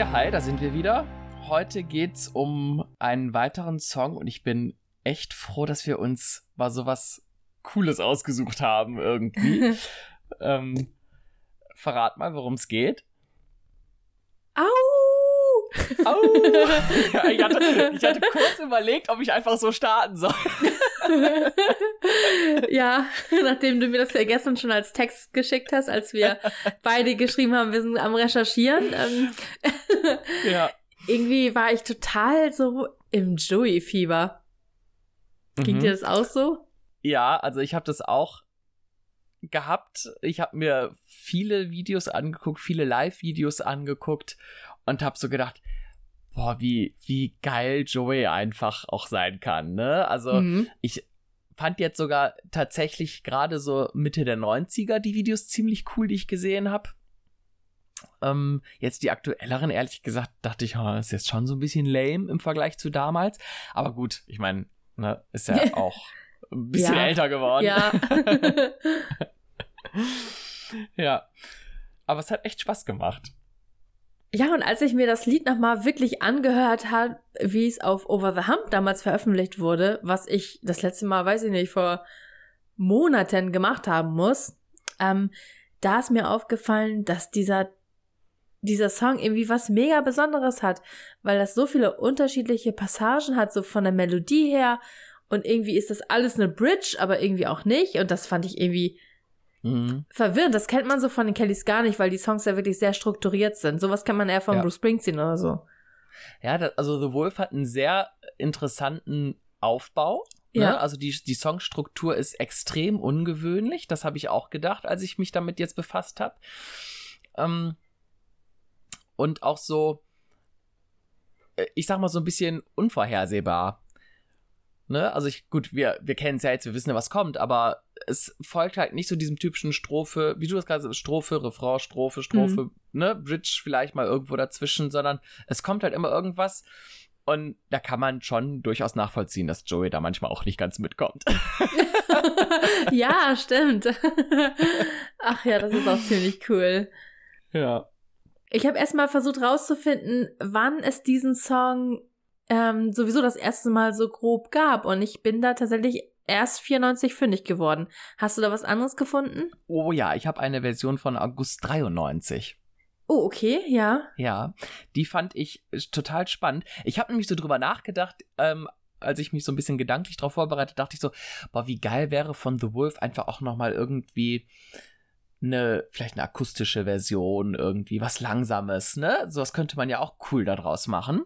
Ja, hi, da sind wir wieder. Heute geht's um einen weiteren Song und ich bin echt froh, dass wir uns mal sowas Cooles ausgesucht haben irgendwie. ähm, verrat mal, worum es geht. Au! Au! ja, ich, hatte, ich hatte kurz überlegt, ob ich einfach so starten soll. ja, nachdem du mir das ja gestern schon als Text geschickt hast, als wir beide geschrieben haben, wir sind am Recherchieren. Ähm, ja. Irgendwie war ich total so im Joey-Fieber. Ging mhm. dir das auch so? Ja, also ich habe das auch gehabt. Ich habe mir viele Videos angeguckt, viele Live-Videos angeguckt und habe so gedacht, boah, wie, wie geil Joey einfach auch sein kann, ne? Also mhm. ich fand jetzt sogar tatsächlich gerade so Mitte der 90er die Videos ziemlich cool, die ich gesehen habe. Ähm, jetzt die aktuelleren, ehrlich gesagt, dachte ich, oh, ist jetzt schon so ein bisschen lame im Vergleich zu damals. Aber gut, ich meine, ne, ist ja auch ein bisschen ja. älter geworden. Ja. ja. Aber es hat echt Spaß gemacht. Ja, und als ich mir das Lied nochmal wirklich angehört habe, wie es auf Over the Hump damals veröffentlicht wurde, was ich das letzte Mal, weiß ich nicht, vor Monaten gemacht haben muss, ähm, da ist mir aufgefallen, dass dieser, dieser Song irgendwie was mega Besonderes hat, weil das so viele unterschiedliche Passagen hat, so von der Melodie her, und irgendwie ist das alles eine Bridge, aber irgendwie auch nicht, und das fand ich irgendwie Mhm. Verwirrend, das kennt man so von den Kellys gar nicht, weil die Songs ja wirklich sehr strukturiert sind. Sowas kann man eher von ja. Bruce Springsteen oder so. Ja, das, also The Wolf hat einen sehr interessanten Aufbau. Ne? Ja. Also die, die Songstruktur ist extrem ungewöhnlich. Das habe ich auch gedacht, als ich mich damit jetzt befasst habe. Ähm, und auch so, äh, ich sag mal so ein bisschen unvorhersehbar. Ne? Also ich, gut, wir, wir kennen es ja jetzt, wir wissen ja, was kommt, aber es folgt halt nicht so diesem typischen Strophe, wie du das gerade Strophe, Refrain, Strophe, Strophe, mhm. ne, Bridge vielleicht mal irgendwo dazwischen, sondern es kommt halt immer irgendwas und da kann man schon durchaus nachvollziehen, dass Joey da manchmal auch nicht ganz mitkommt. ja, stimmt. Ach ja, das ist auch ziemlich cool. Ja. Ich habe erstmal versucht rauszufinden, wann es diesen Song ähm, sowieso das erste Mal so grob gab. Und ich bin da tatsächlich erst 94 fündig geworden. Hast du da was anderes gefunden? Oh ja, ich habe eine Version von August 93. Oh, okay, ja. Ja, die fand ich total spannend. Ich habe nämlich so drüber nachgedacht, ähm, als ich mich so ein bisschen gedanklich darauf vorbereitet, dachte ich so, boah, wie geil wäre von The Wolf einfach auch nochmal irgendwie eine, vielleicht eine akustische Version, irgendwie was Langsames, ne? Sowas könnte man ja auch cool daraus machen.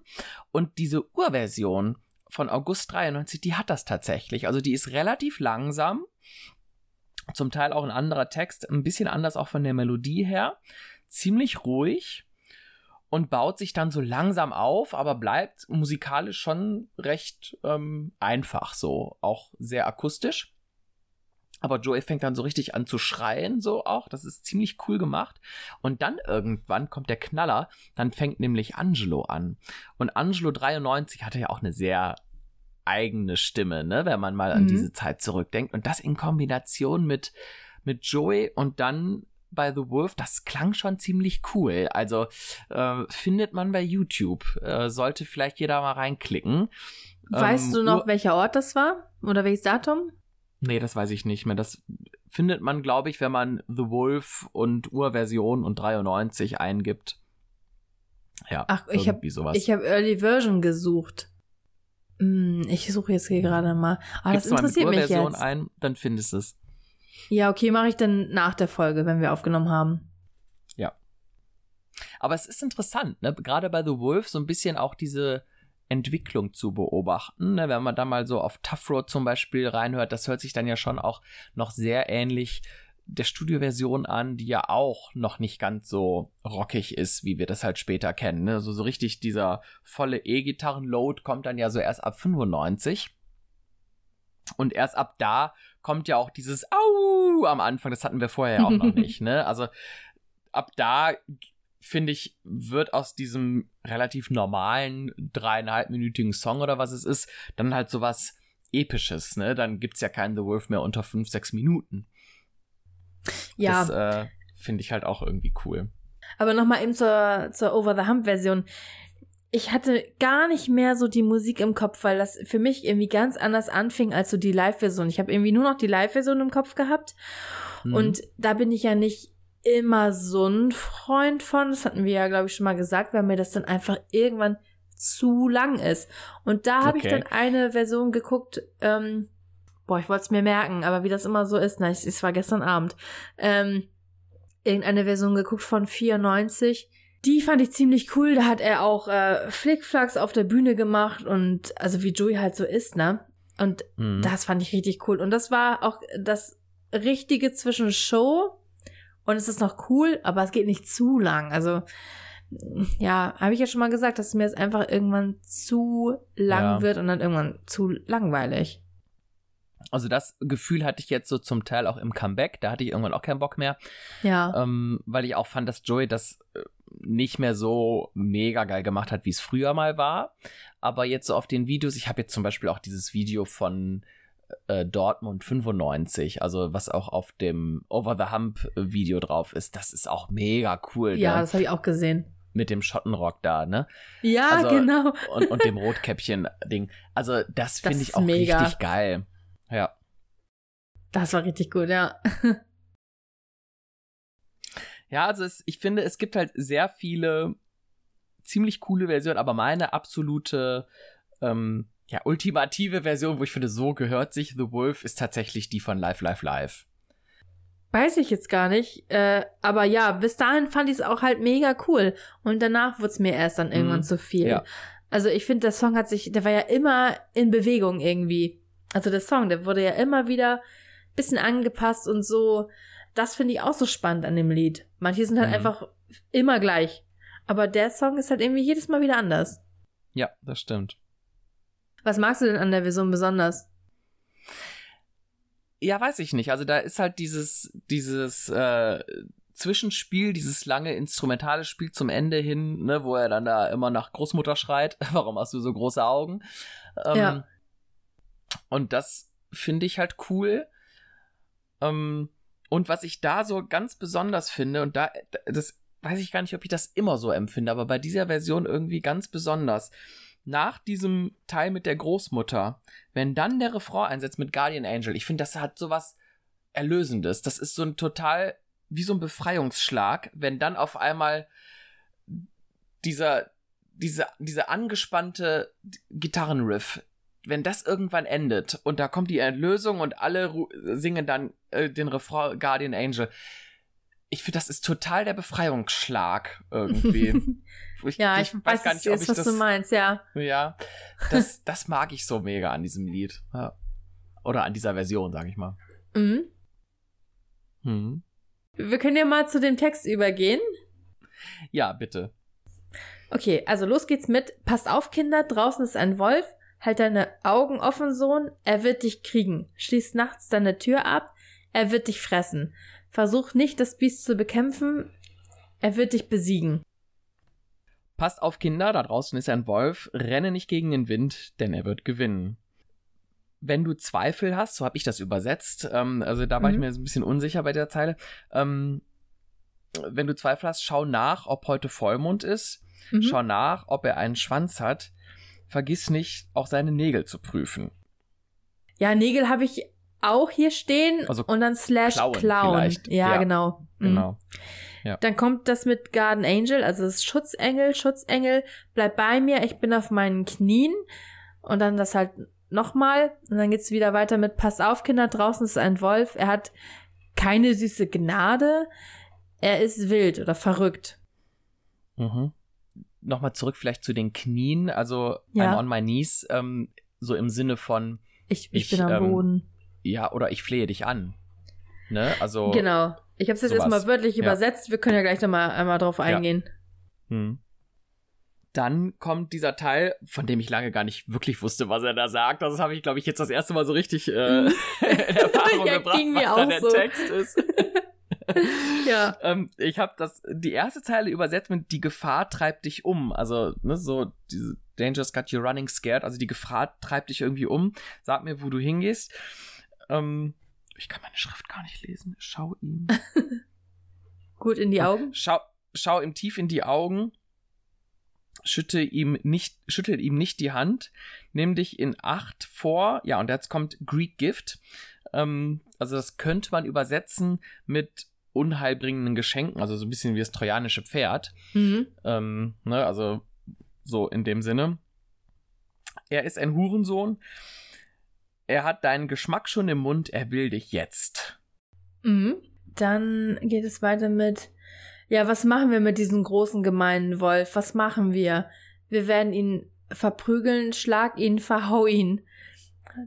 Und diese Urversion von August 93, die hat das tatsächlich. Also die ist relativ langsam. Zum Teil auch ein anderer Text, ein bisschen anders auch von der Melodie her. Ziemlich ruhig und baut sich dann so langsam auf, aber bleibt musikalisch schon recht ähm, einfach so. Auch sehr akustisch. Aber Joey fängt dann so richtig an zu schreien, so auch. Das ist ziemlich cool gemacht. Und dann irgendwann kommt der Knaller. Dann fängt nämlich Angelo an. Und Angelo 93 hatte ja auch eine sehr eigene Stimme, ne, wenn man mal an mhm. diese Zeit zurückdenkt. Und das in Kombination mit, mit Joey und dann bei The Wolf, das klang schon ziemlich cool. Also äh, findet man bei YouTube. Äh, sollte vielleicht jeder mal reinklicken. Weißt ähm, du noch, welcher Ort das war? Oder welches Datum? Nee, das weiß ich nicht mehr. Das findet man, glaube ich, wenn man The Wolf und Urversion und 93 eingibt. Ja, Ach, ich habe ich habe Early Version gesucht. Hm, ich suche jetzt hier gerade mal. Ah, das interessiert mich jetzt. ein, dann findest du es. Ja, okay, mache ich dann nach der Folge, wenn wir aufgenommen haben. Ja. Aber es ist interessant, ne? Gerade bei The Wolf so ein bisschen auch diese Entwicklung zu beobachten. Ne? Wenn man da mal so auf Tough Road zum Beispiel reinhört, das hört sich dann ja schon auch noch sehr ähnlich der Studioversion an, die ja auch noch nicht ganz so rockig ist, wie wir das halt später kennen. Ne? Also so richtig dieser volle E-Gitarren-Load kommt dann ja so erst ab 95. Und erst ab da kommt ja auch dieses Au am Anfang. Das hatten wir vorher ja auch noch nicht. Ne? Also ab da finde ich, wird aus diesem relativ normalen dreieinhalbminütigen Song oder was es ist, dann halt sowas Episches, ne? Dann gibt's ja keinen The Wolf mehr unter fünf, sechs Minuten. Ja. Das äh, finde ich halt auch irgendwie cool. Aber nochmal eben zur, zur Over the Hump-Version. Ich hatte gar nicht mehr so die Musik im Kopf, weil das für mich irgendwie ganz anders anfing als so die Live-Version. Ich habe irgendwie nur noch die Live-Version im Kopf gehabt. Mhm. Und da bin ich ja nicht immer so ein Freund von. Das hatten wir ja, glaube ich, schon mal gesagt, weil mir das dann einfach irgendwann zu lang ist. Und da habe okay. ich dann eine Version geguckt, ähm, boah, ich wollte es mir merken, aber wie das immer so ist, na, es war gestern Abend, ähm, irgendeine Version geguckt von 94. Die fand ich ziemlich cool. Da hat er auch äh, Flickflacks auf der Bühne gemacht und also wie Joey halt so ist, ne? Und mhm. das fand ich richtig cool. Und das war auch das Richtige zwischen Show und es ist noch cool, aber es geht nicht zu lang. Also ja, habe ich ja schon mal gesagt, dass mir es einfach irgendwann zu lang ja. wird und dann irgendwann zu langweilig. Also das Gefühl hatte ich jetzt so zum Teil auch im Comeback. Da hatte ich irgendwann auch keinen Bock mehr. Ja. Ähm, weil ich auch fand, dass Joey das äh, nicht mehr so mega geil gemacht hat, wie es früher mal war. Aber jetzt so auf den Videos, ich habe jetzt zum Beispiel auch dieses Video von äh, Dortmund 95, also was auch auf dem Over the Hump Video drauf ist. Das ist auch mega cool. Ja, ne? das habe ich auch gesehen mit dem Schottenrock da, ne? Ja, also, genau. Und, und dem Rotkäppchen-Ding. Also, das finde ich auch mega. richtig geil. Ja. Das war richtig gut, ja. ja, also es, ich finde, es gibt halt sehr viele ziemlich coole Versionen, aber meine absolute, ähm, ja, ultimative Version, wo ich finde, so gehört sich The Wolf, ist tatsächlich die von Live, Live, Live. Weiß ich jetzt gar nicht. Äh, aber ja, bis dahin fand ich es auch halt mega cool. Und danach wurde es mir erst dann irgendwann mhm. zu viel. Ja. Also ich finde, der Song hat sich, der war ja immer in Bewegung irgendwie. Also der Song, der wurde ja immer wieder bisschen angepasst und so. Das finde ich auch so spannend an dem Lied. Manche sind halt mhm. einfach immer gleich. Aber der Song ist halt irgendwie jedes Mal wieder anders. Ja, das stimmt. Was magst du denn an der Version besonders? Ja, weiß ich nicht. Also da ist halt dieses, dieses äh, Zwischenspiel, dieses lange instrumentale Spiel zum Ende hin, ne, wo er dann da immer nach Großmutter schreit. Warum hast du so große Augen? Ähm, ja. Und das finde ich halt cool. Ähm, und was ich da so ganz besonders finde, und da, das weiß ich gar nicht, ob ich das immer so empfinde, aber bei dieser Version irgendwie ganz besonders. Nach diesem Teil mit der Großmutter, wenn dann der Refrain einsetzt mit Guardian Angel, ich finde, das hat sowas Erlösendes. Das ist so ein total, wie so ein Befreiungsschlag, wenn dann auf einmal dieser, diese, diese angespannte Gitarrenriff wenn das irgendwann endet und da kommt die Erlösung und alle singen dann äh, den Refrain Guardian Angel. Ich finde, das ist total der Befreiungsschlag irgendwie. Ich, ja, ich, ich weiß gar nicht, ob ich was das, du meinst, ja. Ja, das, das mag ich so mega an diesem Lied. Ja. Oder an dieser Version, sag ich mal. Mhm. Hm. Wir können ja mal zu dem Text übergehen. Ja, bitte. Okay, also los geht's mit. Passt auf, Kinder, draußen ist ein Wolf. Halt deine Augen offen, Sohn, er wird dich kriegen. Schließ nachts deine Tür ab, er wird dich fressen. Versuch nicht, das Biest zu bekämpfen, er wird dich besiegen. Passt auf, Kinder, da draußen ist ein Wolf, renne nicht gegen den Wind, denn er wird gewinnen. Wenn du Zweifel hast, so habe ich das übersetzt, ähm, also da war mhm. ich mir ein bisschen unsicher bei der Zeile, ähm, wenn du Zweifel hast, schau nach, ob heute Vollmond ist, mhm. schau nach, ob er einen Schwanz hat, vergiss nicht, auch seine Nägel zu prüfen. Ja, Nägel habe ich auch hier stehen also und dann slash Clown. Clown. Ja, ja, genau. Mhm. Ja. Dann kommt das mit Garden Angel, also das Schutzengel, Schutzengel, bleib bei mir, ich bin auf meinen Knien. Und dann das halt nochmal. Und dann geht's wieder weiter mit Pass auf, Kinder, draußen ist ein Wolf. Er hat keine süße Gnade. Er ist wild oder verrückt. Mhm nochmal zurück vielleicht zu den Knien, also ja. I'm on my knees, ähm, so im Sinne von ich, ich, ich bin am ähm, Boden. Ja, oder ich flehe dich an. Ne? Also Genau. Ich habe es jetzt erstmal wörtlich ja. übersetzt. Wir können ja gleich nochmal einmal drauf eingehen. Ja. Hm. Dann kommt dieser Teil, von dem ich lange gar nicht wirklich wusste, was er da sagt. Das habe ich, glaube ich, jetzt das erste Mal so richtig äh, in Erfahrung ja, gebracht, was da der so. Text ist. ja. Ähm, ich habe das die erste Zeile übersetzt mit die Gefahr treibt dich um. Also, ne, so diese Danger's got you running scared. Also die Gefahr treibt dich irgendwie um. Sag mir, wo du hingehst. Ähm, ich kann meine Schrift gar nicht lesen. Schau ihm. Gut in die Augen. Schau, schau ihm tief in die Augen, schütte ihm nicht, schüttel ihm nicht die Hand, nimm dich in Acht vor, ja, und jetzt kommt Greek Gift. Ähm, also das könnte man übersetzen mit unheilbringenden Geschenken, also so ein bisschen wie das trojanische Pferd. Mhm. Ähm, ne, also so in dem Sinne. Er ist ein Hurensohn. Er hat deinen Geschmack schon im Mund, er will dich jetzt. Mhm. Dann geht es weiter mit, ja, was machen wir mit diesem großen gemeinen Wolf? Was machen wir? Wir werden ihn verprügeln, schlag ihn, verhau ihn.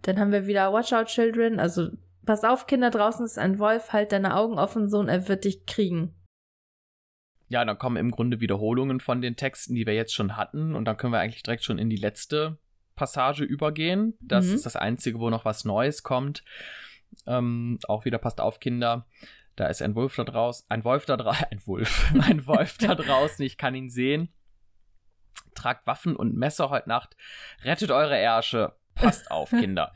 Dann haben wir wieder Watch out, Children. Also, pass auf, Kinder, draußen ist ein Wolf, halt deine Augen offen, Sohn, er wird dich kriegen. Ja, dann kommen im Grunde Wiederholungen von den Texten, die wir jetzt schon hatten. Und dann können wir eigentlich direkt schon in die letzte Passage übergehen. Das Mhm. ist das Einzige, wo noch was Neues kommt. Ähm, auch wieder passt auf, Kinder. Da ist ein Wolf da draußen, ein Wolf da draußen, ein Wolf, ein Wolf da draußen, ich kann ihn sehen. Tragt Waffen und Messer heute Nacht. Rettet eure Ärsche. Passt auf, Kinder.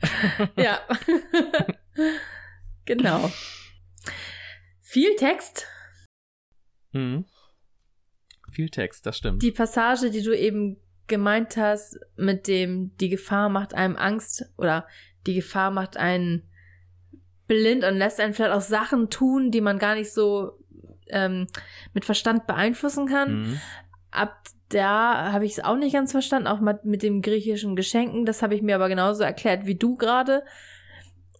Ja. genau. Viel Text. Mhm. Viel Text, das stimmt. Die Passage, die du eben gemeint hast, mit dem die Gefahr macht einem Angst oder die Gefahr macht einen blind und lässt einen vielleicht auch Sachen tun, die man gar nicht so ähm, mit Verstand beeinflussen kann. Mhm. Ab da habe ich es auch nicht ganz verstanden, auch mit, mit dem griechischen Geschenken. Das habe ich mir aber genauso erklärt wie du gerade.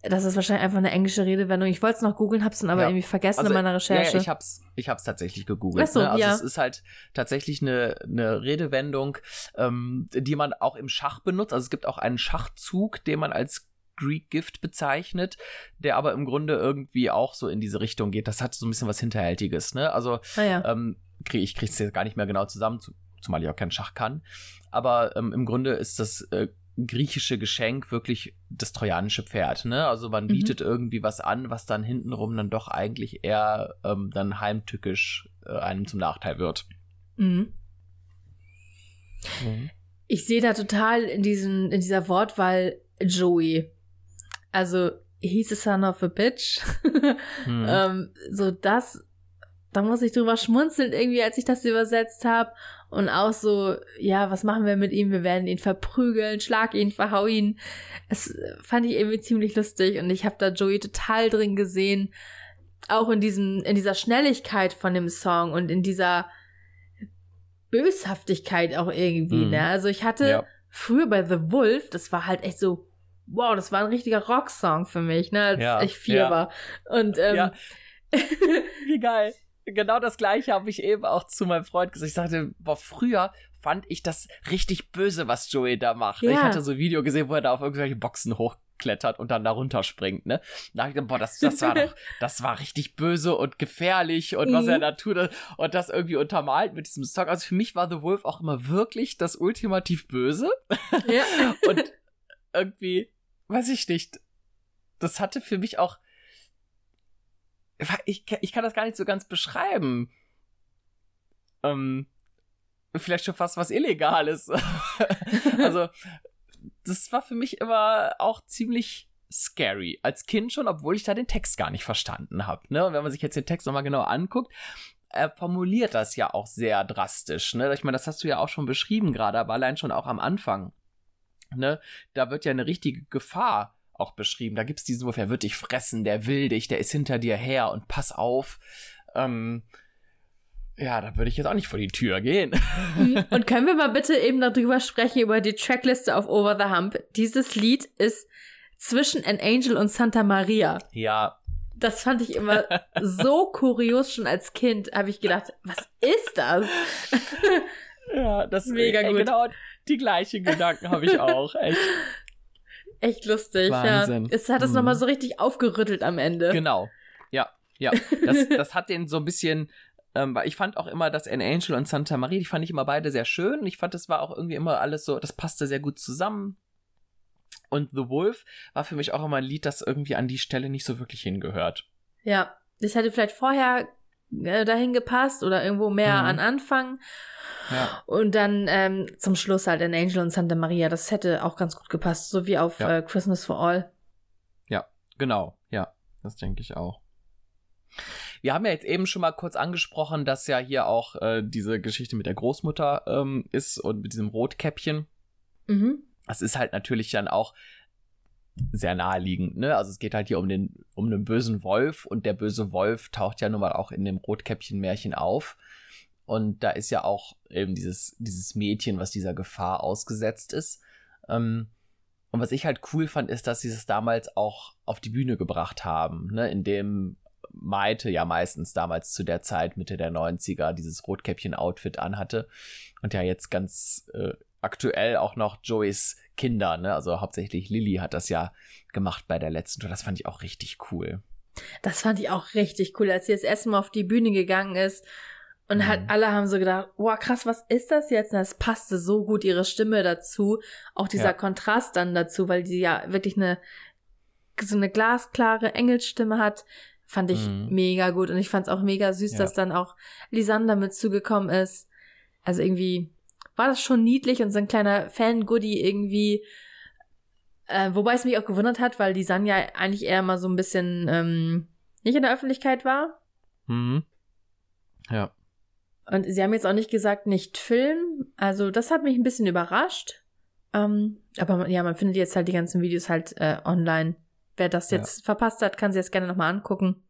Das ist wahrscheinlich einfach eine englische Redewendung. Ich wollte es noch googeln, habe es dann aber Ja. irgendwie vergessen Also, in meiner Recherche. ja, ich hab's, ich hab's tatsächlich gegoogelt. Ach so, ne? Also ja. es ist halt tatsächlich eine, eine Redewendung, ähm, die man auch im Schach benutzt. Also es gibt auch einen Schachzug, den man als Greek Gift bezeichnet, der aber im Grunde irgendwie auch so in diese Richtung geht. Das hat so ein bisschen was Hinterhältiges, ne? Also ah, ja. ähm, krieg, ich krieg's jetzt gar nicht mehr genau zusammen, zu, zumal ich auch keinen Schach kann. Aber ähm, im Grunde ist das äh, griechische Geschenk wirklich das trojanische Pferd. Ne? Also man Mhm. bietet irgendwie was an, was dann hintenrum dann doch eigentlich eher ähm, dann heimtückisch äh, einem zum Nachteil wird. Mhm. Ich sehe da total in, diesen, in dieser Wortwahl Joey. Also, he's a son of a bitch. Hm. ähm, so das, da muss ich drüber schmunzeln irgendwie, als ich das übersetzt habe. Und auch so, ja, was machen wir mit ihm? Wir werden ihn verprügeln, schlag ihn, verhau ihn. Es äh, fand ich irgendwie ziemlich lustig und ich habe da Joey total drin gesehen. Auch in diesem, in dieser Schnelligkeit von dem Song und in dieser Böshaftigkeit auch irgendwie, Mhm. ne? Also ich hatte ja. früher bei The Wolf, das war halt echt so, wow, das war ein richtiger Rocksong für mich, ne, als Ja, ich vier ja. war. Und ähm. Wie geil. Genau das gleiche habe ich eben auch zu meinem Freund gesagt. Ich sagte, boah, früher fand ich das richtig böse, was Joey da macht. Ja. Ich hatte so ein Video gesehen, wo er da auf irgendwelche Boxen hochklettert und dann da runterspringt, ne? Da ich gedacht, boah, das, das war doch, das war richtig böse und gefährlich und was Mhm. er da tut und das irgendwie untermalt mit diesem Song. Also für mich war The Wolf auch immer wirklich das ultimativ Böse ja. und irgendwie, weiß ich nicht, das hatte für mich auch, ich, ich kann das gar nicht so ganz beschreiben. Ähm, vielleicht schon fast was Illegales. also, das war für mich immer auch ziemlich scary. Als Kind schon, obwohl ich da den Text gar nicht verstanden habe. Ne? Und wenn man sich jetzt den Text nochmal genau anguckt, er formuliert das ja auch sehr drastisch. Ne? Ich meine, das hast du ja auch schon beschrieben gerade, aber allein schon auch am Anfang. Ne? Da wird ja eine richtige Gefahr auch beschrieben. Da gibt es diesen Wurf, er wird dich fressen, der will dich, der ist hinter dir her und pass auf. Ähm, ja, da würde ich jetzt auch nicht vor die Tür gehen. Mhm. Und können wir mal bitte eben darüber sprechen, über die Trackliste auf Over the Hump. Dieses Lied ist zwischen An Angel und Santa Maria. ja, Das fand ich immer so kurios schon als Kind. Habe ich gedacht, was ist das? ja, das Mega ey, gut. Genau die gleichen Gedanken habe ich auch. Echt. Echt lustig, Wahnsinn. ja. Es hat es Mhm. nochmal so richtig aufgerüttelt am Ende. Genau. Ja, ja. Das, das hat den so ein bisschen. Ähm, weil ich fand auch immer, dass An Angel und Santa Maria, die fand ich immer beide sehr schön. Ich fand, das war auch irgendwie immer alles so, das passte sehr gut zusammen. Und The Wolf war für mich auch immer ein Lied, das irgendwie an die Stelle nicht so wirklich hingehört. Ja, das hätte vielleicht vorher äh, dahin gepasst oder irgendwo mehr Mhm. an Anfang. Ja. Und dann ähm, zum Schluss halt An Angel und Santa Maria. Das hätte auch ganz gut gepasst, so wie auf Ja. äh, Christmas for All. Genau, ja, das denke ich auch. wir haben ja jetzt eben schon mal kurz angesprochen, dass ja hier auch äh, diese Geschichte mit der Großmutter ähm, ist und mit diesem Rotkäppchen. Mhm. Das ist halt natürlich dann auch sehr naheliegend, ne? Also es geht halt hier um den, um den bösen Wolf und der böse Wolf taucht ja nun mal auch in dem Rotkäppchen-Märchen auf. Und da ist ja auch eben dieses, dieses Mädchen, was dieser Gefahr ausgesetzt ist. Ähm, und was ich halt cool fand, ist, dass sie es damals auch auf die Bühne gebracht haben, ne? indem Maite ja meistens damals zu der Zeit, Mitte der 90er, dieses Rotkäppchen-Outfit anhatte. Und ja jetzt ganz äh, aktuell auch noch Joeys Kinder, ne? Also hauptsächlich Lilly hat das ja gemacht bei der letzten Tour. Das fand ich auch richtig cool. Das fand ich auch richtig cool, als sie das erste Mal auf die Bühne gegangen ist. Und mhm. halt alle haben so gedacht, wow, krass, was ist das jetzt? Und das passte so gut ihre Stimme dazu. Auch dieser ja. Kontrast dann dazu, weil die ja wirklich eine, so eine glasklare Engelsstimme hat. Fand ich mhm. mega gut. Und ich fand es auch mega süß, ja. dass dann auch Lisander mit zugekommen ist. Also irgendwie war das schon niedlich und so ein kleiner Fan-Goodie irgendwie. Äh, wobei es mich auch gewundert hat, weil die Sanja eigentlich eher mal so ein bisschen ähm, nicht in der Öffentlichkeit war. Mhm. Ja. Und sie haben jetzt auch nicht gesagt, nicht filmen. Also das hat mich ein bisschen überrascht. Ähm, aber ja, man findet jetzt halt die ganzen Videos halt äh, online. Wer das jetzt ja. verpasst hat, kann sich jetzt gerne nochmal angucken.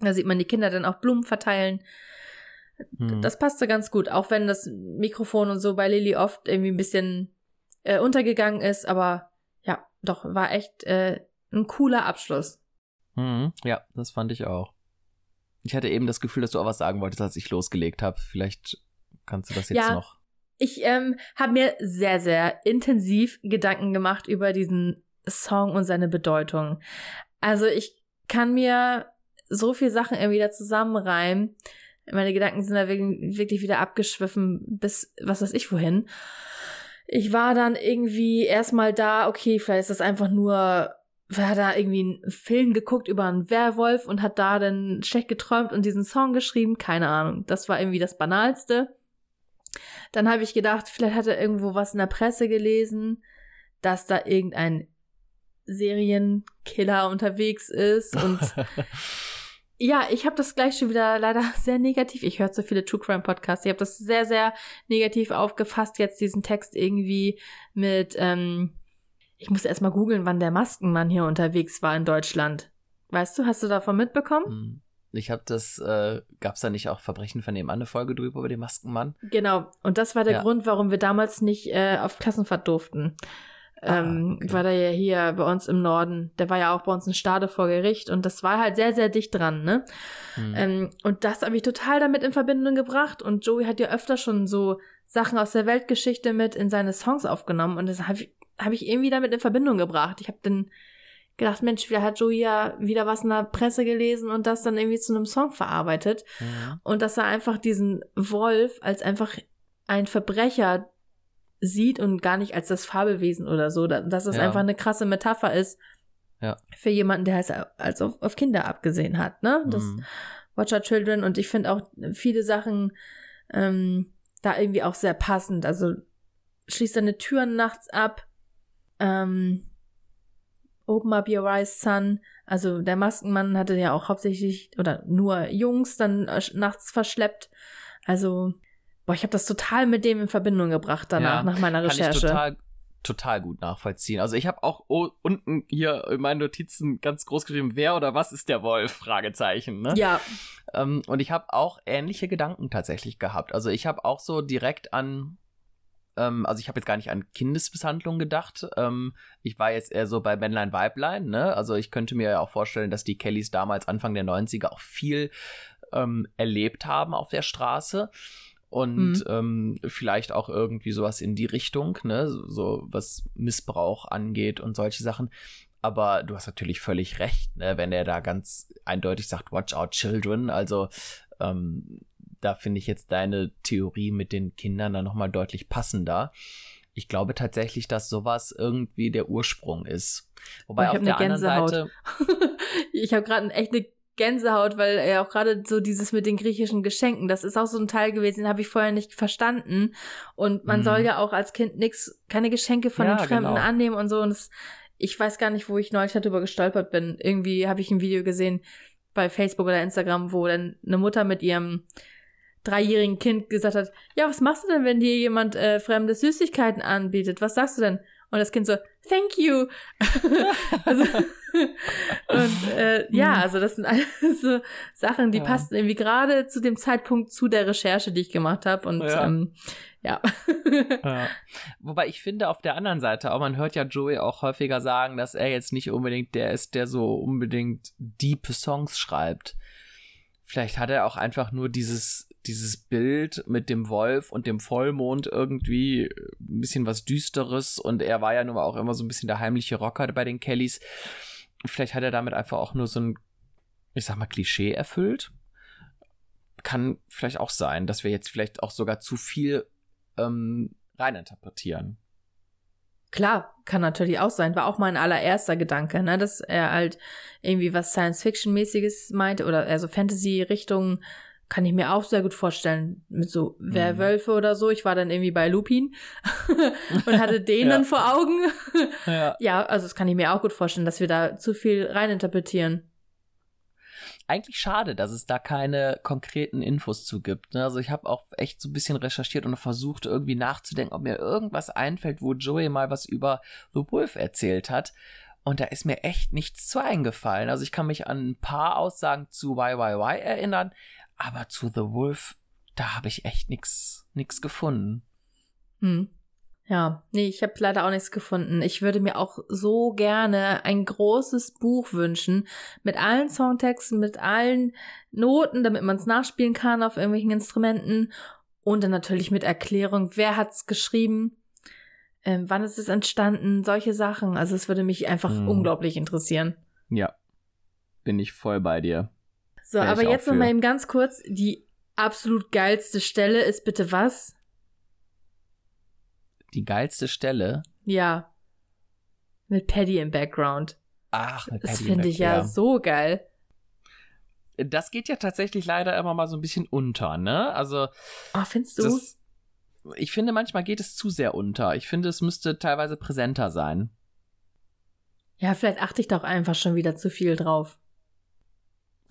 Da sieht man die Kinder dann auch Blumen verteilen. Hm. Das passte ganz gut, auch wenn das Mikrofon und so bei Lilly oft irgendwie ein bisschen äh, untergegangen ist, aber ja, doch, war echt äh, ein cooler Abschluss. Hm. Ja, das fand ich auch. Ich hatte eben das Gefühl, dass du auch was sagen wolltest, als ich losgelegt habe. Vielleicht kannst du das jetzt ja, noch. Ich ähm, habe mir sehr, sehr intensiv Gedanken gemacht über diesen Song und seine Bedeutung. Also ich kann mir so viel Sachen irgendwie da zusammenreimen meine Gedanken sind da wirklich wieder abgeschwiffen bis was weiß ich wohin. Ich war dann irgendwie erstmal da, okay, vielleicht ist das einfach nur, hat da irgendwie einen Film geguckt über einen Werwolf und hat da dann schlecht geträumt und diesen Song geschrieben, keine Ahnung. Das war irgendwie das Banalste. Dann habe ich gedacht, vielleicht hat er irgendwo was in der Presse gelesen, dass da irgendein Serienkiller unterwegs ist und Ja, ich habe das gleich schon wieder leider sehr negativ. Ich höre so viele True Crime Podcasts. Ich habe das sehr, sehr negativ aufgefasst, jetzt diesen Text irgendwie mit, ähm, ich muss erst mal googeln, wann der Maskenmann hier unterwegs war in Deutschland. Weißt du, hast du davon mitbekommen? Hm. Ich habe das, äh, gab es da nicht auch Verbrechen von dem eine Folge drüber über den Maskenmann? Genau, und das war der ja. Grund, warum wir damals nicht äh, auf Klassenfahrt durften. Ah, ähm, okay. war der ja hier bei uns im Norden. Der war ja auch bei uns in Stade vor Gericht und das war halt sehr, sehr dicht dran, ne? Hm. Ähm, und das habe ich total damit in Verbindung gebracht und Joey hat ja öfter schon so Sachen aus der Weltgeschichte mit in seine Songs aufgenommen und das habe ich, hab ich irgendwie damit in Verbindung gebracht. Ich habe dann gedacht, Mensch, vielleicht hat Joey ja wieder was in der Presse gelesen und das dann irgendwie zu einem Song verarbeitet. Ja. Und dass er einfach diesen Wolf als einfach ein Verbrecher sieht und gar nicht als das Fabelwesen oder so, dass es ja. einfach eine krasse Metapher ist ja. für jemanden, der es als auf, auf Kinder abgesehen hat, ne? Das mhm. Watcher Children und ich finde auch viele Sachen ähm, da irgendwie auch sehr passend. Also schließt deine Türen nachts ab, ähm, Open up your eyes, son. Also der Maskenmann hatte ja auch hauptsächlich oder nur Jungs dann äh, nachts verschleppt. Also Boah, ich habe das total mit dem in Verbindung gebracht danach, ja, nach meiner Recherche. Kann ich total, total gut nachvollziehen. Also ich habe auch unten hier in meinen Notizen ganz groß geschrieben, wer oder was ist der Wolf? Fragezeichen. Ne? Ja. Ähm, und ich habe auch ähnliche Gedanken tatsächlich gehabt. Also ich habe auch so direkt an ähm, also ich habe jetzt gar nicht an Kindesmisshandlung gedacht. Ähm, ich war jetzt eher so bei Männlein Weiblein, ne? Also ich könnte mir ja auch vorstellen, dass die Kellys damals Anfang der 90er auch viel ähm, erlebt haben auf der Straße und mhm. ähm, vielleicht auch irgendwie sowas in die Richtung, ne, so was Missbrauch angeht und solche Sachen. Aber du hast natürlich völlig recht, ne, wenn er da ganz eindeutig sagt, watch out children. Also ähm, da finde ich jetzt deine Theorie mit den Kindern dann nochmal deutlich passender. Ich glaube tatsächlich, dass sowas irgendwie der Ursprung ist. Wobei auf der anderen Seite. ich habe gerade echt eine Gänsehaut, weil er auch gerade so dieses mit den griechischen Geschenken, das ist auch so ein Teil gewesen, den habe ich vorher nicht verstanden. Und man mhm. soll ja auch als Kind nix, keine Geschenke von ja, den Fremden genau. annehmen und so. Und das, ich weiß gar nicht, wo ich neulich darüber gestolpert bin. Irgendwie habe ich ein Video gesehen, bei Facebook oder Instagram, wo dann eine Mutter mit ihrem dreijährigen Kind gesagt hat, ja, was machst du denn, wenn dir jemand äh, fremde Süßigkeiten anbietet? Was sagst du denn? Und das Kind so, thank you. also, und äh, ja, hm. also das sind alles so Sachen, die ja. passen irgendwie gerade zu dem Zeitpunkt zu der Recherche, die ich gemacht habe. Und ja. Ähm, ja. ja. Wobei ich finde, auf der anderen Seite, auch man hört ja Joey auch häufiger sagen, dass er jetzt nicht unbedingt der ist, der so unbedingt deep Songs schreibt. Vielleicht hat er auch einfach nur dieses dieses Bild mit dem Wolf und dem Vollmond irgendwie ein bisschen was Düsteres und er war ja nun auch immer so ein bisschen der heimliche Rocker bei den Kellys. Vielleicht hat er damit einfach auch nur so ein, ich sag mal, Klischee erfüllt. Kann vielleicht auch sein, dass wir jetzt vielleicht auch sogar zu viel ähm, reininterpretieren. Klar, kann natürlich auch sein. War auch mein allererster Gedanke, ne, dass er halt irgendwie was Science-Fiction-mäßiges meinte oder also Fantasy-Richtung kann ich mir auch sehr gut vorstellen, mit so Werwölfe mhm. oder so. Ich war dann irgendwie bei Lupin und hatte den ja. dann vor Augen. ja. ja, also das kann ich mir auch gut vorstellen, dass wir da zu viel reininterpretieren. Eigentlich schade, dass es da keine konkreten Infos zu gibt. Ne? Also ich habe auch echt so ein bisschen recherchiert und versucht irgendwie nachzudenken, ob mir irgendwas einfällt, wo Joey mal was über The Wolf erzählt hat. Und da ist mir echt nichts zu eingefallen. Also ich kann mich an ein paar Aussagen zu YYY erinnern, aber zu The Wolf, da habe ich echt nichts nix gefunden. Hm. Ja, nee, ich habe leider auch nichts gefunden. Ich würde mir auch so gerne ein großes Buch wünschen mit allen Songtexten, mit allen Noten, damit man es nachspielen kann auf irgendwelchen Instrumenten und dann natürlich mit Erklärung, wer hat's geschrieben, ähm, wann ist es entstanden, solche Sachen. Also es würde mich einfach hm. unglaublich interessieren. Ja, bin ich voll bei dir. So, aber jetzt noch mal eben ganz kurz, die absolut geilste Stelle ist bitte was? Die geilste Stelle? Ja. Mit Paddy im Background. Ach, mit Paddy Das finde ich ja so geil. Das geht ja tatsächlich leider immer mal so ein bisschen unter, ne? Also. Oh, findest du? Das, ich finde, manchmal geht es zu sehr unter. Ich finde, es müsste teilweise präsenter sein. Ja, vielleicht achte ich doch einfach schon wieder zu viel drauf.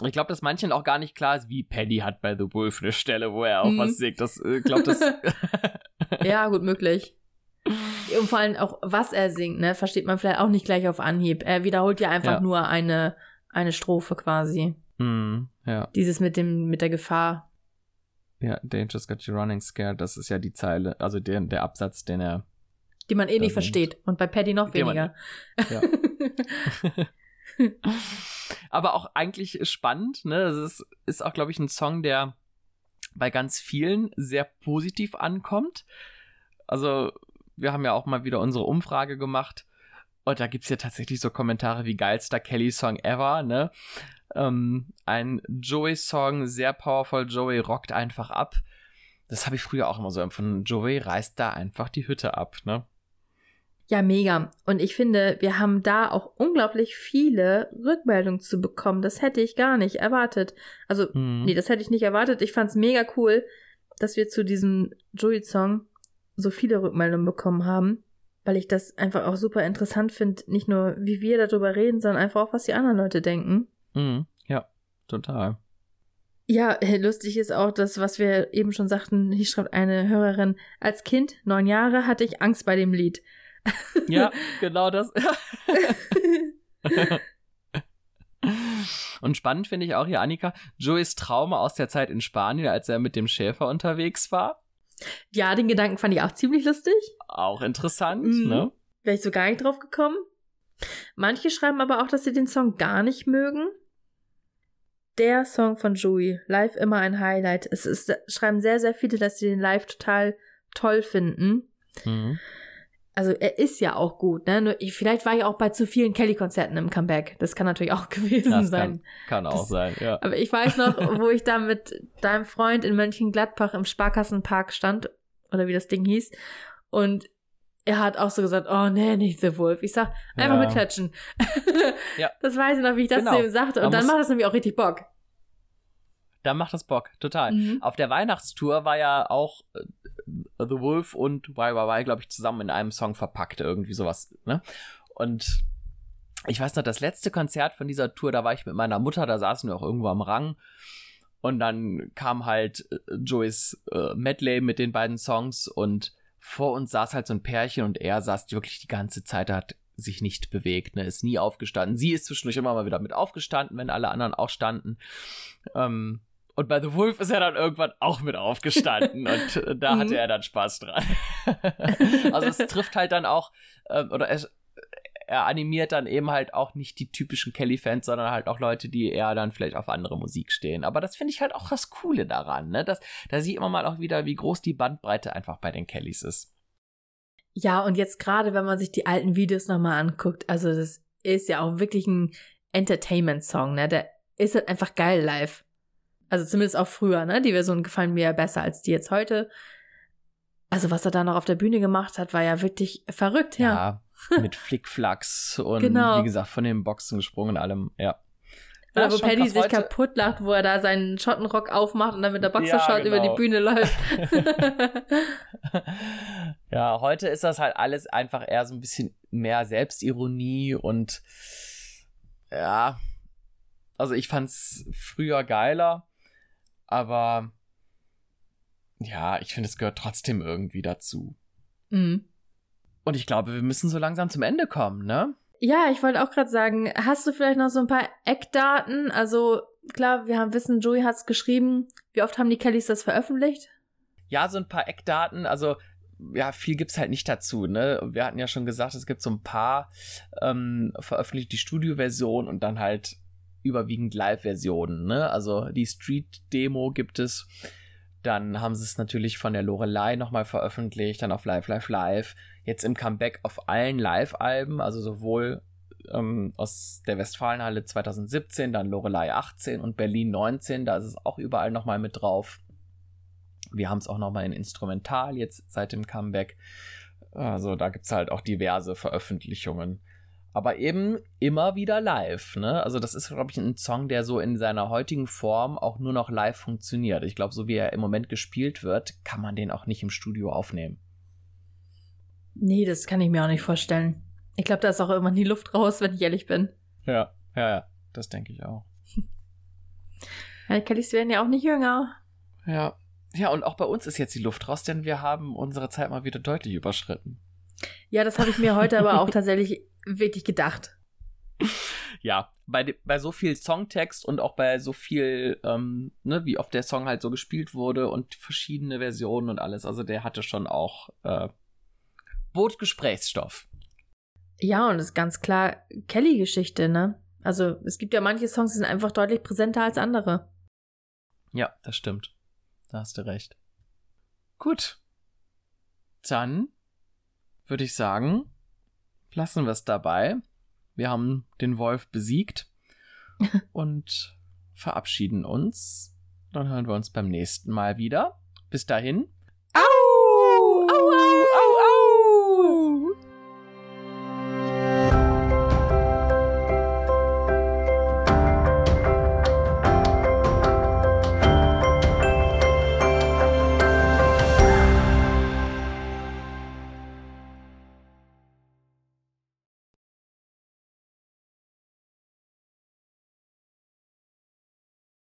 Ich glaube, dass manchen auch gar nicht klar ist, wie Paddy hat bei The Wolf eine Stelle, wo er auch hm. was singt. Das äh, glaube das. ja, gut möglich. Und vor allem auch, was er singt, ne, versteht man vielleicht auch nicht gleich auf Anhieb. Er wiederholt ja einfach ja. nur eine, eine Strophe quasi. Mm, ja. Dieses mit dem, mit der Gefahr. Ja, Danger's got you running scared, das ist ja die Zeile, also der, der Absatz, den er. Die man eh nicht versteht. Und bei Paddy noch weniger. Man, ja. Aber auch eigentlich spannend, ne? Das ist, ist auch, glaube ich, ein Song, der bei ganz vielen sehr positiv ankommt. Also, wir haben ja auch mal wieder unsere Umfrage gemacht. Und da gibt es ja tatsächlich so Kommentare wie geilster Kelly-Song ever, ne? Ähm, ein Joey-Song, sehr powerful. Joey rockt einfach ab. Das habe ich früher auch immer so empfunden. Joey reißt da einfach die Hütte ab, ne? Ja, mega. Und ich finde, wir haben da auch unglaublich viele Rückmeldungen zu bekommen. Das hätte ich gar nicht erwartet. Also, mhm. nee, das hätte ich nicht erwartet. Ich fand es mega cool, dass wir zu diesem Joey-Song so viele Rückmeldungen bekommen haben, weil ich das einfach auch super interessant finde. Nicht nur, wie wir darüber reden, sondern einfach auch, was die anderen Leute denken. Mhm. Ja, total. Ja, lustig ist auch das, was wir eben schon sagten. Hier schreibt eine Hörerin, als Kind, neun Jahre, hatte ich Angst bei dem Lied. Ja, genau das. Und spannend finde ich auch hier, Annika, Joeys Trauma aus der Zeit in Spanien, als er mit dem Schäfer unterwegs war. Ja, den Gedanken fand ich auch ziemlich lustig. Auch interessant, mhm. ne? Wäre ich so gar nicht drauf gekommen. Manche schreiben aber auch, dass sie den Song gar nicht mögen. Der Song von Joey, live immer ein Highlight. Es ist, schreiben sehr, sehr viele, dass sie den live total toll finden. Mhm also er ist ja auch gut, ne? Ich, vielleicht war ich auch bei zu vielen Kelly-Konzerten im Comeback. Das kann natürlich auch gewesen das sein. Kann, kann auch das, sein, ja. Aber ich weiß noch, wo ich da mit deinem Freund in Mönchengladbach im Sparkassenpark stand, oder wie das Ding hieß, und er hat auch so gesagt, oh nee, nicht The Wolf. Ich sag, einfach ja. mitklatschen. ja. Das weiß ich noch, wie ich das genau. zu ihm sagte. Und Man dann macht das nämlich auch richtig Bock. Dann macht das Bock, total. Mhm. Auf der Weihnachtstour war ja auch äh, The Wolf und YYY, glaube ich, zusammen in einem Song verpackt, irgendwie sowas, ne? Und ich weiß noch, das letzte Konzert von dieser Tour, da war ich mit meiner Mutter, da saßen wir auch irgendwo am Rang. Und dann kam halt äh, Joeys äh, Medley mit den beiden Songs und vor uns saß halt so ein Pärchen und er saß wirklich die ganze Zeit, hat sich nicht bewegt, ne, ist nie aufgestanden. Sie ist zwischendurch immer mal wieder mit aufgestanden, wenn alle anderen auch standen. Ähm, und bei The Wolf ist er dann irgendwann auch mit aufgestanden und äh, da hatte mhm. er dann Spaß dran. also es trifft halt dann auch, äh, oder es, er animiert dann eben halt auch nicht die typischen Kelly-Fans, sondern halt auch Leute, die eher dann vielleicht auf andere Musik stehen. Aber das finde ich halt auch das Coole daran, ne? Das, da sieht man mal auch wieder, wie groß die Bandbreite einfach bei den Kellys ist. Ja, und jetzt gerade, wenn man sich die alten Videos nochmal anguckt, also das ist ja auch wirklich ein Entertainment-Song, ne? Der ist halt einfach geil live. Also zumindest auch früher, ne? Die Versionen gefallen mir ja besser als die jetzt heute. Also was er da noch auf der Bühne gemacht hat, war ja wirklich verrückt, ja. Ja, mit Flickflacks und genau. wie gesagt, von den Boxen gesprungen und allem, ja. Oder wo Paddy sich kaputt lacht, wo er da seinen Schottenrock aufmacht und dann mit der Boxershot ja, genau. über die genau. Bühne läuft. ja, heute ist das halt alles einfach eher so ein bisschen mehr Selbstironie und ja, also ich fand's früher geiler, aber ja, ich finde, es gehört trotzdem irgendwie dazu. Mhm. Und ich glaube, wir müssen so langsam zum Ende kommen, ne? Ja, ich wollte auch gerade sagen, hast du vielleicht noch so ein paar Eckdaten? Also klar, wir haben wissen, Joey hat es geschrieben. Wie oft haben die Kellys das veröffentlicht? Ja, so ein paar Eckdaten. Also ja, viel gibt's halt nicht dazu. Ne? Wir hatten ja schon gesagt, es gibt so ein paar ähm, veröffentlicht die Studioversion und dann halt überwiegend Live-Versionen. Ne? Also die Street-Demo gibt es. Dann haben sie es natürlich von der Lorelei nochmal veröffentlicht, dann auf Live, Live, Live jetzt im Comeback auf allen Live-Alben, also sowohl ähm, aus der Westfalenhalle 2017, dann Lorelei 18 und Berlin 19, da ist es auch überall nochmal mit drauf. Wir haben es auch nochmal in Instrumental jetzt seit dem Comeback. Also da gibt es halt auch diverse Veröffentlichungen. Aber eben immer wieder live, ne? Also das ist, glaube ich, ein Song, der so in seiner heutigen Form auch nur noch live funktioniert. Ich glaube, so wie er im Moment gespielt wird, kann man den auch nicht im Studio aufnehmen. Nee, das kann ich mir auch nicht vorstellen. Ich glaube, da ist auch irgendwann die Luft raus, wenn ich ehrlich bin. Ja, ja, ja. Das denke ich auch. Die Kellys werden ja auch nicht jünger. Ja. Ja, und auch bei uns ist jetzt die Luft raus, denn wir haben unsere Zeit mal wieder deutlich überschritten. Ja, das habe ich mir heute aber auch tatsächlich wirklich gedacht. Ja, bei, bei so viel Songtext und auch bei so viel, ähm, ne, wie oft der Song halt so gespielt wurde und verschiedene Versionen und alles, also der hatte schon auch äh, bot Gesprächsstoff. Ja, und ist ganz klar Kelly-Geschichte, ne? Also es gibt ja manche Songs, die sind einfach deutlich präsenter als andere. Ja, das stimmt. Da hast du recht. Gut. Dann würde ich sagen, lassen wir es dabei. Wir haben den Wolf besiegt und verabschieden uns. Dann hören wir uns beim nächsten Mal wieder. Bis dahin,